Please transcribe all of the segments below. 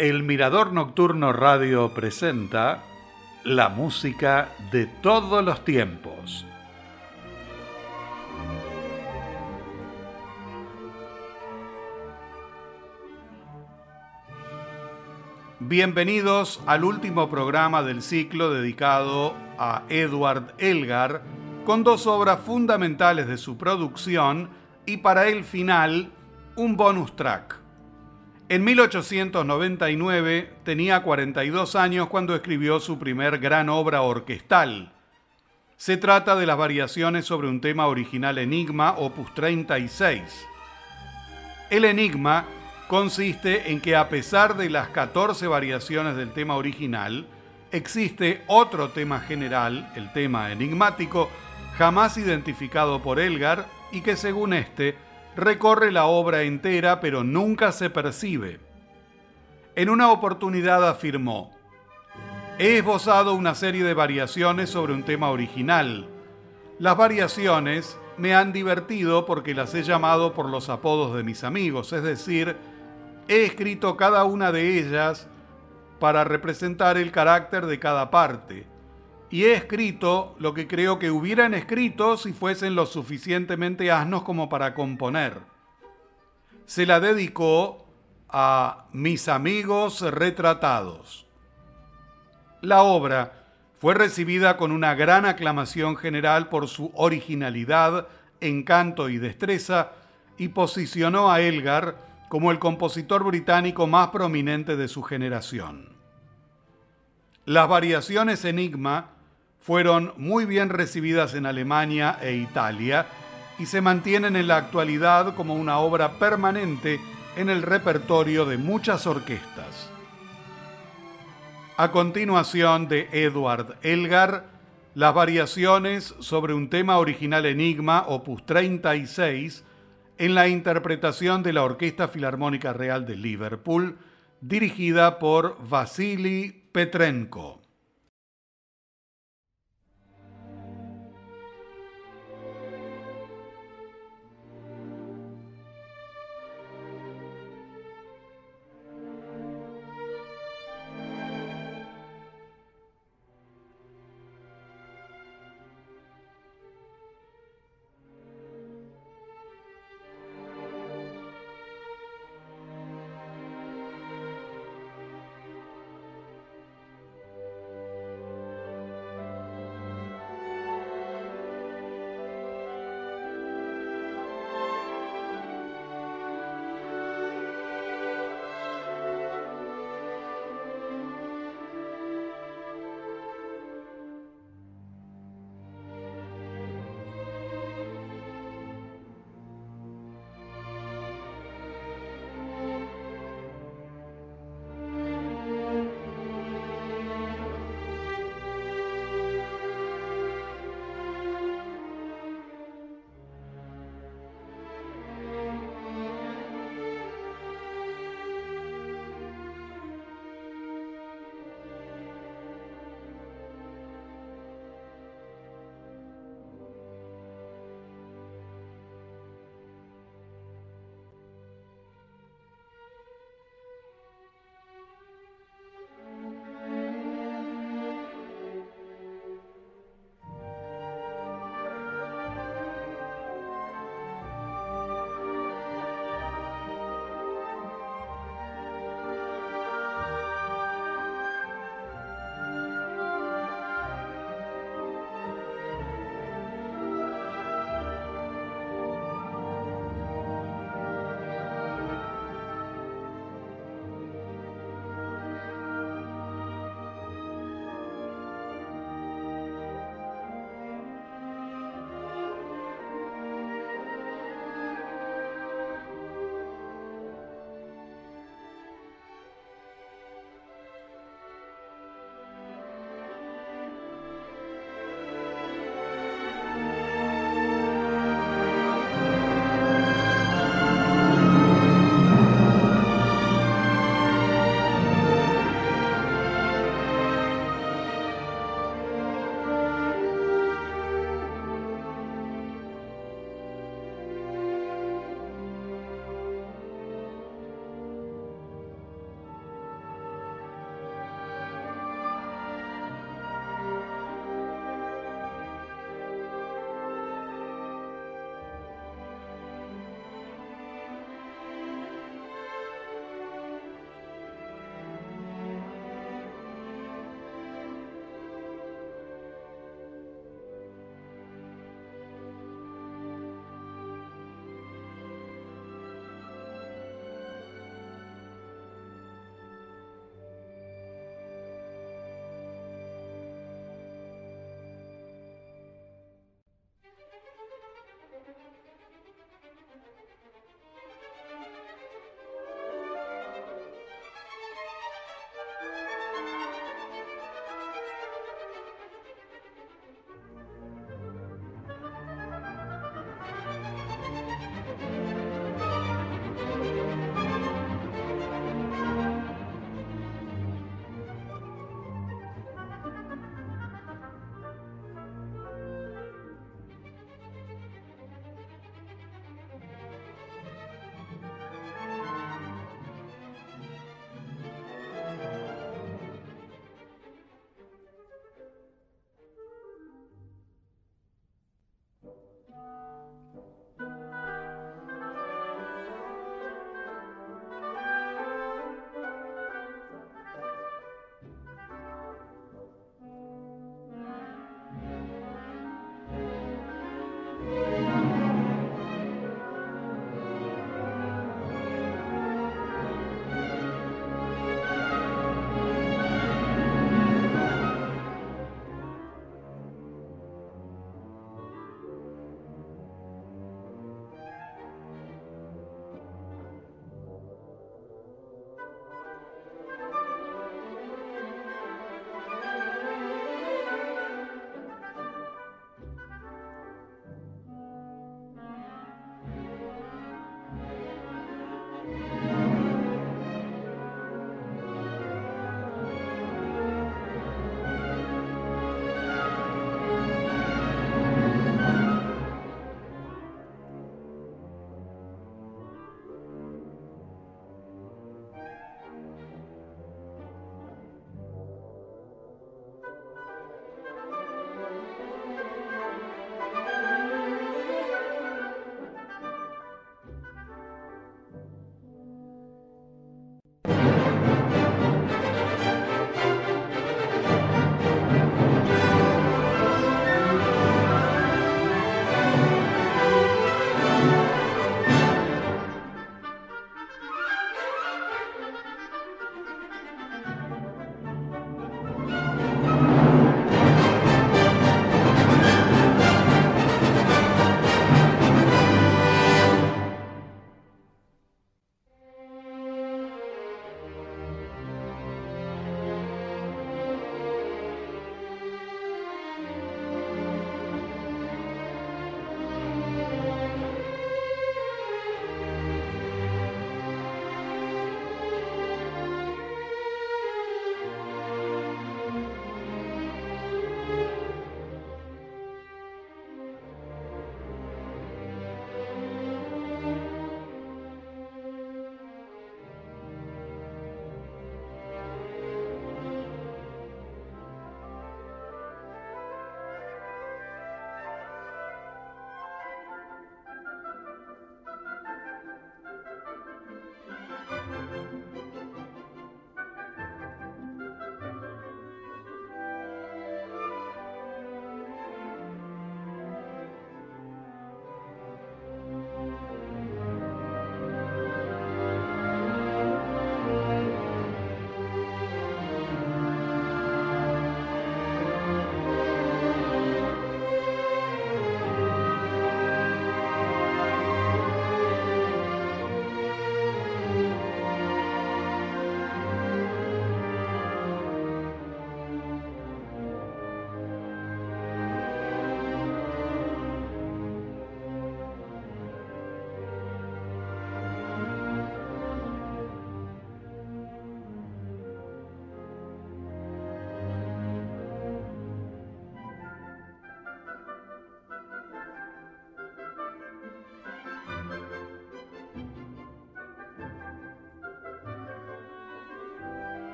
El Mirador Nocturno Radio presenta la música de todos los tiempos. Bienvenidos al último programa del ciclo dedicado a Edward Elgar, con dos obras fundamentales de su producción y para el final un bonus track. En 1899 tenía 42 años cuando escribió su primer gran obra orquestal. Se trata de las variaciones sobre un tema original Enigma, opus 36. El enigma consiste en que a pesar de las 14 variaciones del tema original, existe otro tema general, el tema enigmático, jamás identificado por Elgar y que según este recorre la obra entera pero nunca se percibe. En una oportunidad afirmó, he esbozado una serie de variaciones sobre un tema original. Las variaciones me han divertido porque las he llamado por los apodos de mis amigos, es decir, he escrito cada una de ellas para representar el carácter de cada parte y he escrito lo que creo que hubieran escrito si fuesen lo suficientemente asnos como para componer. Se la dedicó a mis amigos retratados. La obra fue recibida con una gran aclamación general por su originalidad, encanto y destreza y posicionó a Elgar como el compositor británico más prominente de su generación. Las variaciones Enigma fueron muy bien recibidas en Alemania e Italia y se mantienen en la actualidad como una obra permanente en el repertorio de muchas orquestas. A continuación de Edward Elgar, las variaciones sobre un tema original Enigma, opus 36, en la interpretación de la Orquesta Filarmónica Real de Liverpool, dirigida por Vasily Petrenko.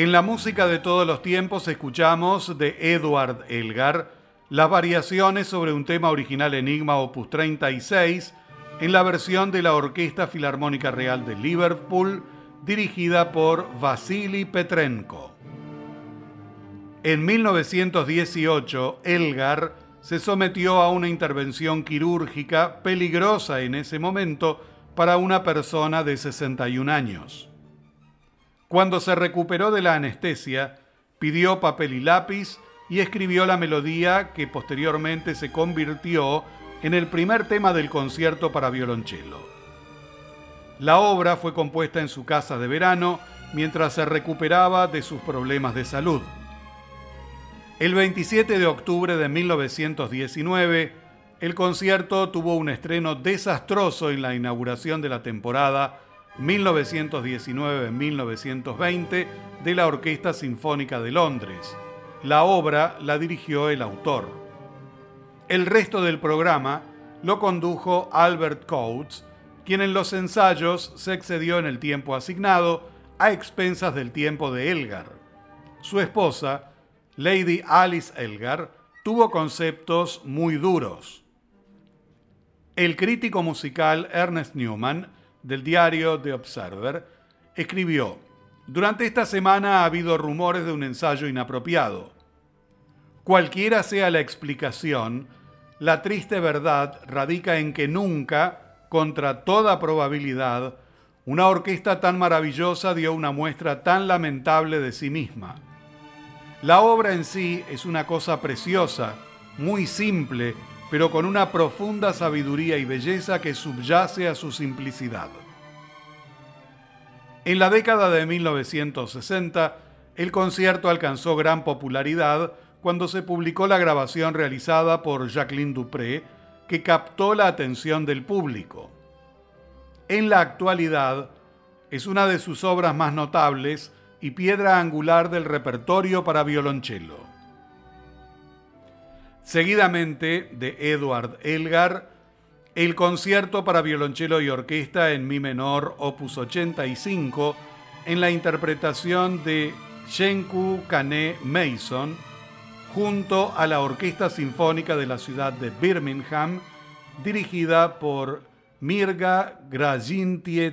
En la música de todos los tiempos escuchamos de Edward Elgar las variaciones sobre un tema original Enigma Opus 36 en la versión de la Orquesta Filarmónica Real de Liverpool dirigida por Vasily Petrenko. En 1918, Elgar se sometió a una intervención quirúrgica peligrosa en ese momento para una persona de 61 años. Cuando se recuperó de la anestesia, pidió papel y lápiz y escribió la melodía que posteriormente se convirtió en el primer tema del concierto para violonchelo. La obra fue compuesta en su casa de verano mientras se recuperaba de sus problemas de salud. El 27 de octubre de 1919, el concierto tuvo un estreno desastroso en la inauguración de la temporada 1919-1920 de la Orquesta Sinfónica de Londres. La obra la dirigió el autor. El resto del programa lo condujo Albert Coates, quien en los ensayos se excedió en el tiempo asignado a expensas del tiempo de Elgar. Su esposa, Lady Alice Elgar, tuvo conceptos muy duros. El crítico musical Ernest Newman, del diario The Observer, escribió, Durante esta semana ha habido rumores de un ensayo inapropiado. Cualquiera sea la explicación, la triste verdad radica en que nunca, contra toda probabilidad, una orquesta tan maravillosa dio una muestra tan lamentable de sí misma. La obra en sí es una cosa preciosa, muy simple, pero con una profunda sabiduría y belleza que subyace a su simplicidad. En la década de 1960, el concierto alcanzó gran popularidad cuando se publicó la grabación realizada por Jacqueline Dupré, que captó la atención del público. En la actualidad, es una de sus obras más notables y piedra angular del repertorio para violonchelo. Seguidamente, de Edward Elgar, el concierto para violonchelo y orquesta en mi menor, opus 85, en la interpretación de Shenku Kane Mason, junto a la Orquesta Sinfónica de la ciudad de Birmingham, dirigida por Mirga Grajintie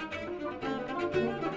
Música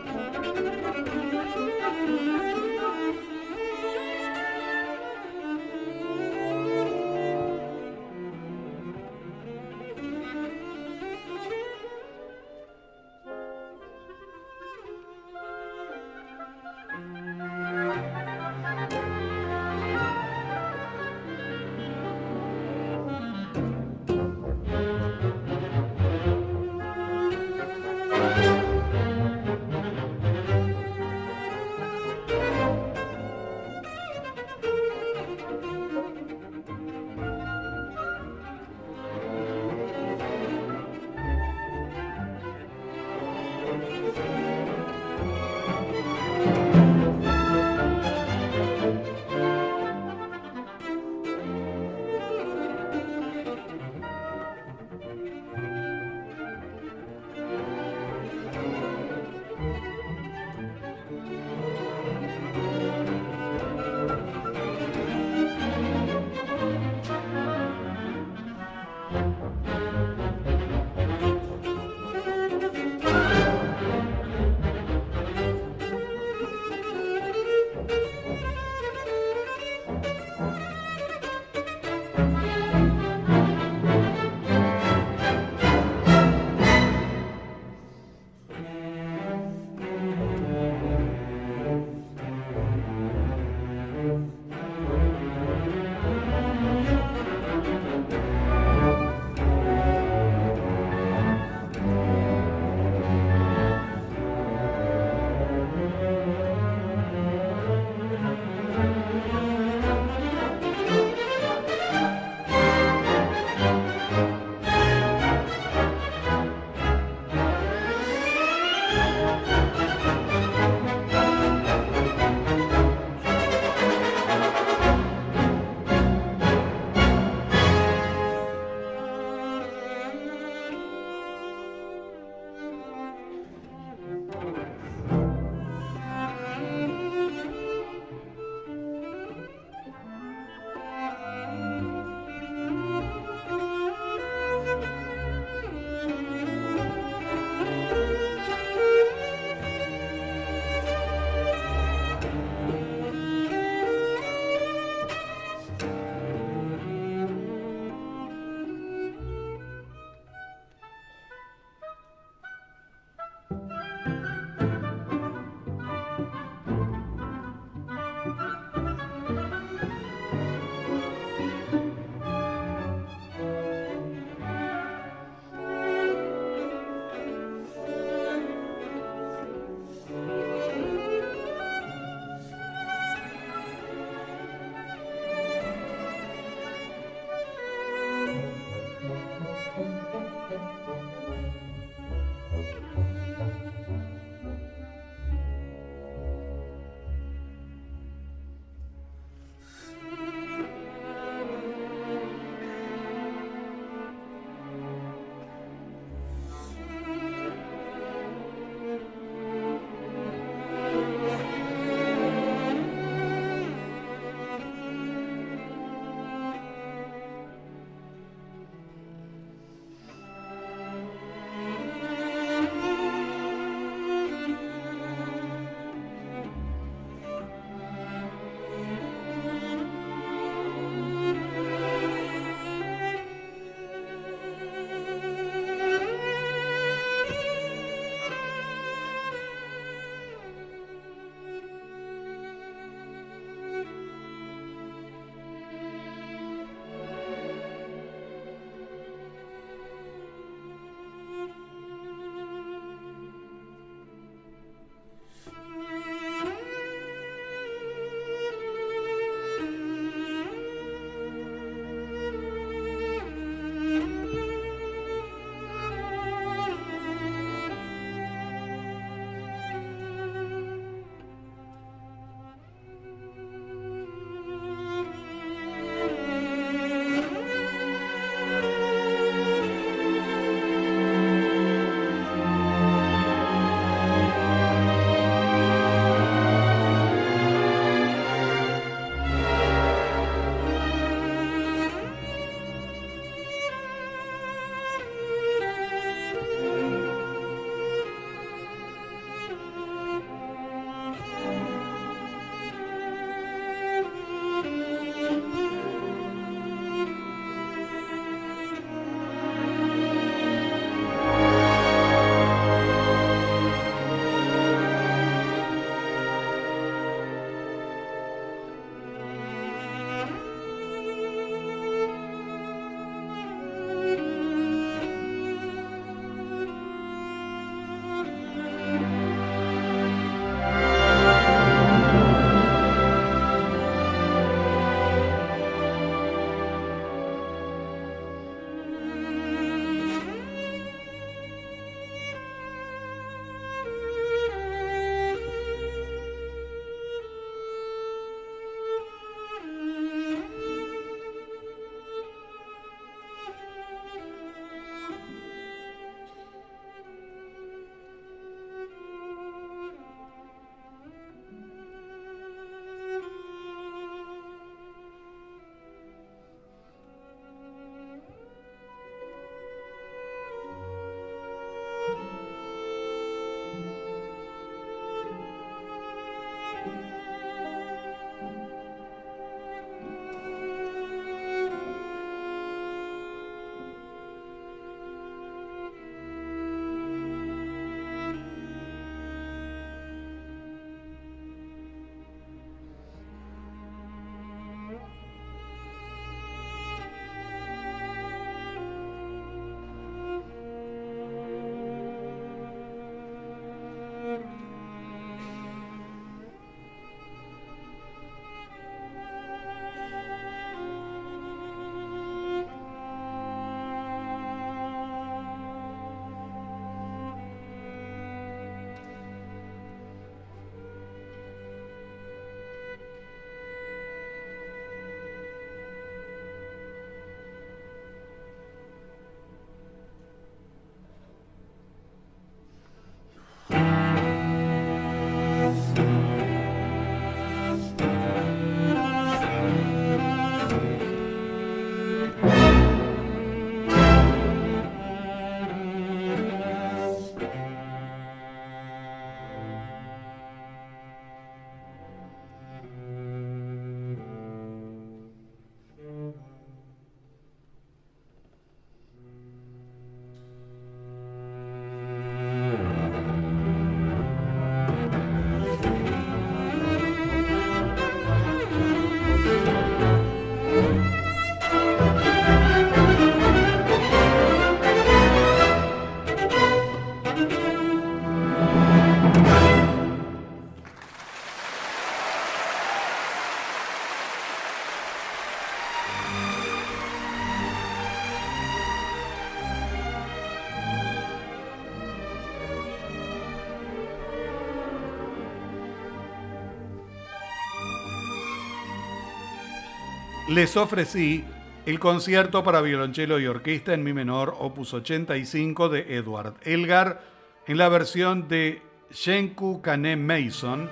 les ofrecí el concierto para violonchelo y orquesta en mi menor, opus 85 de Edward Elgar, en la versión de Shenku Kane Mason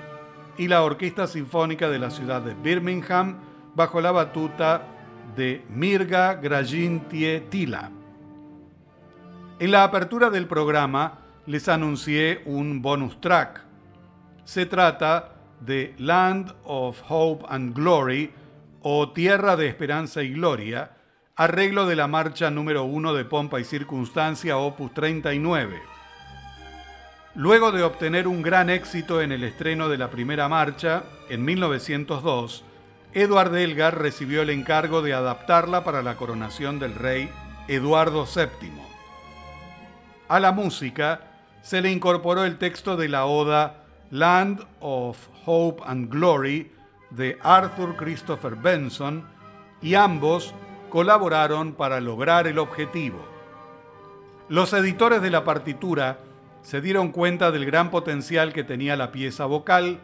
y la Orquesta Sinfónica de la ciudad de Birmingham, bajo la batuta de Mirga Grajintie Tila. En la apertura del programa les anuncié un bonus track. Se trata de Land of Hope and Glory o Tierra de Esperanza y Gloria, arreglo de la marcha número 1 de Pompa y Circunstancia, opus 39. Luego de obtener un gran éxito en el estreno de la primera marcha, en 1902, Eduard Elgar recibió el encargo de adaptarla para la coronación del rey Eduardo VII. A la música se le incorporó el texto de la oda Land of Hope and Glory de Arthur Christopher Benson y ambos colaboraron para lograr el objetivo. Los editores de la partitura se dieron cuenta del gran potencial que tenía la pieza vocal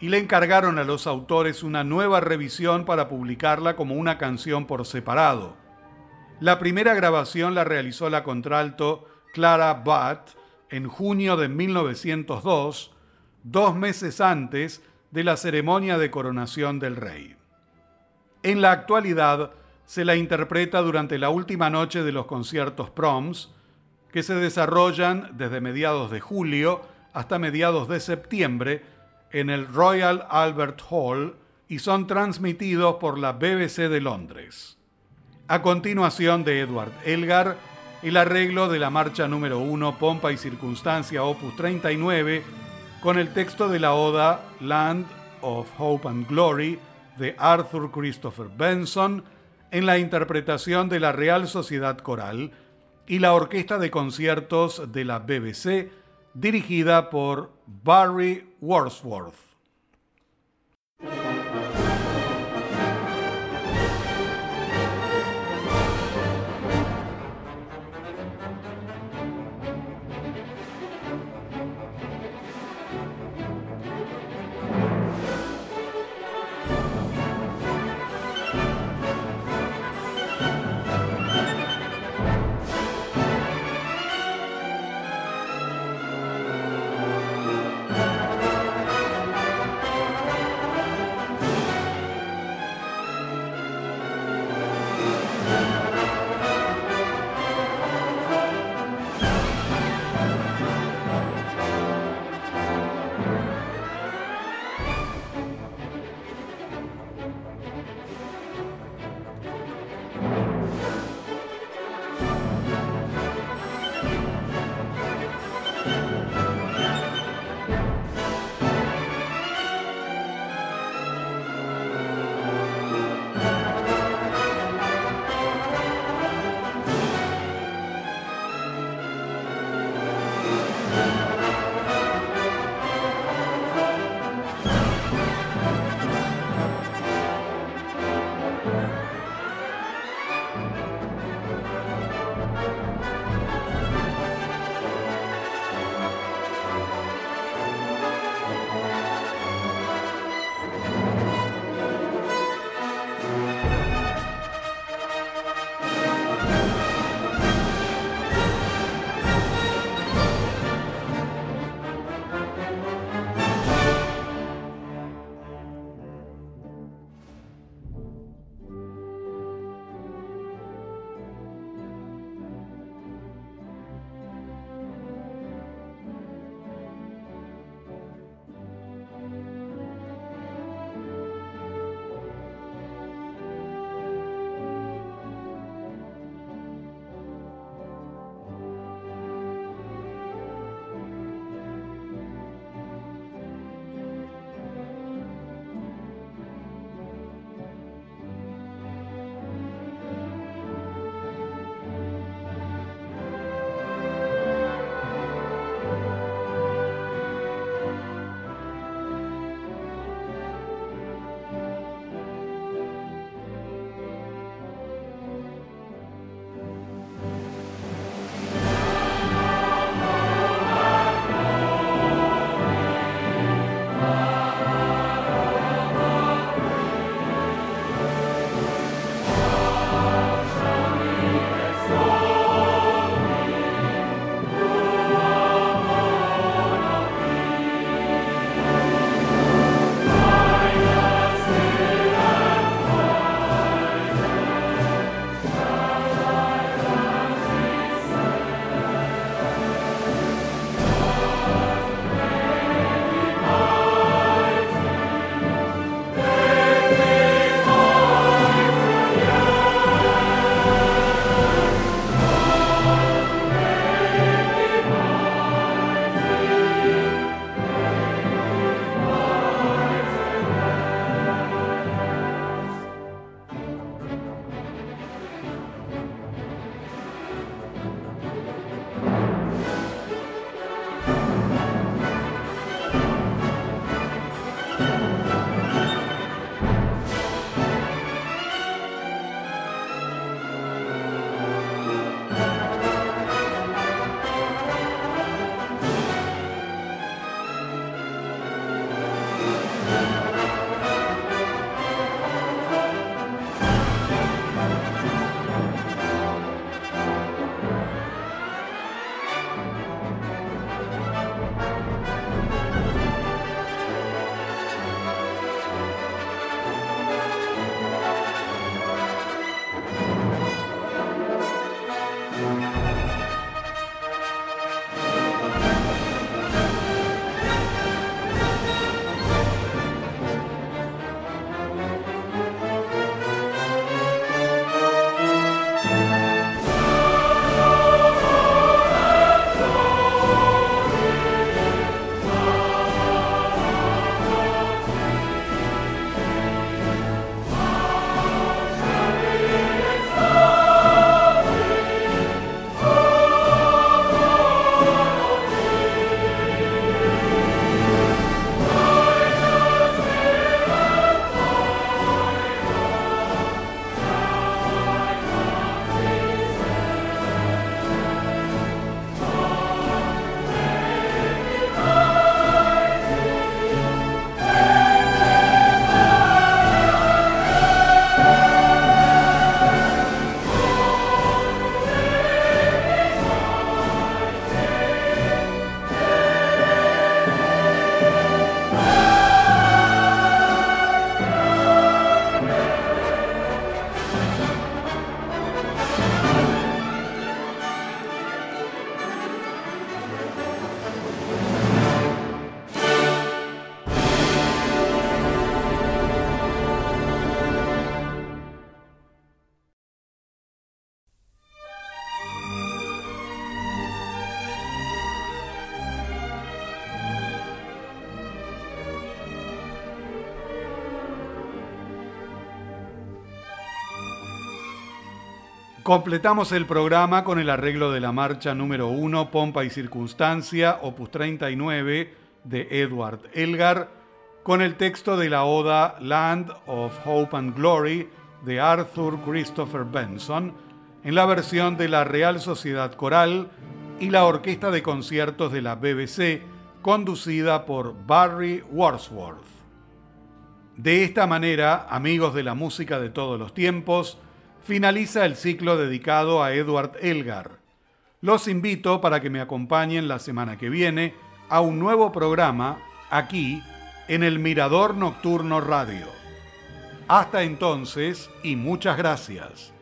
y le encargaron a los autores una nueva revisión para publicarla como una canción por separado. La primera grabación la realizó la contralto Clara Butt en junio de 1902, dos meses antes de la ceremonia de coronación del rey. En la actualidad se la interpreta durante la última noche de los conciertos proms, que se desarrollan desde mediados de julio hasta mediados de septiembre en el Royal Albert Hall y son transmitidos por la BBC de Londres. A continuación de Edward Elgar, el arreglo de la marcha número 1, Pompa y Circunstancia, opus 39, con el texto de la oda Land of Hope and Glory de Arthur Christopher Benson, en la interpretación de la Real Sociedad Coral y la Orquesta de Conciertos de la BBC, dirigida por Barry Wordsworth. Completamos el programa con el arreglo de la marcha número 1, Pompa y Circunstancia, opus 39, de Edward Elgar, con el texto de la oda Land of Hope and Glory, de Arthur Christopher Benson, en la versión de la Real Sociedad Coral y la Orquesta de Conciertos de la BBC, conducida por Barry Wordsworth. De esta manera, amigos de la música de todos los tiempos, finaliza el ciclo dedicado a Edward Elgar. Los invito para que me acompañen la semana que viene a un nuevo programa aquí en el Mirador Nocturno Radio. Hasta entonces y muchas gracias.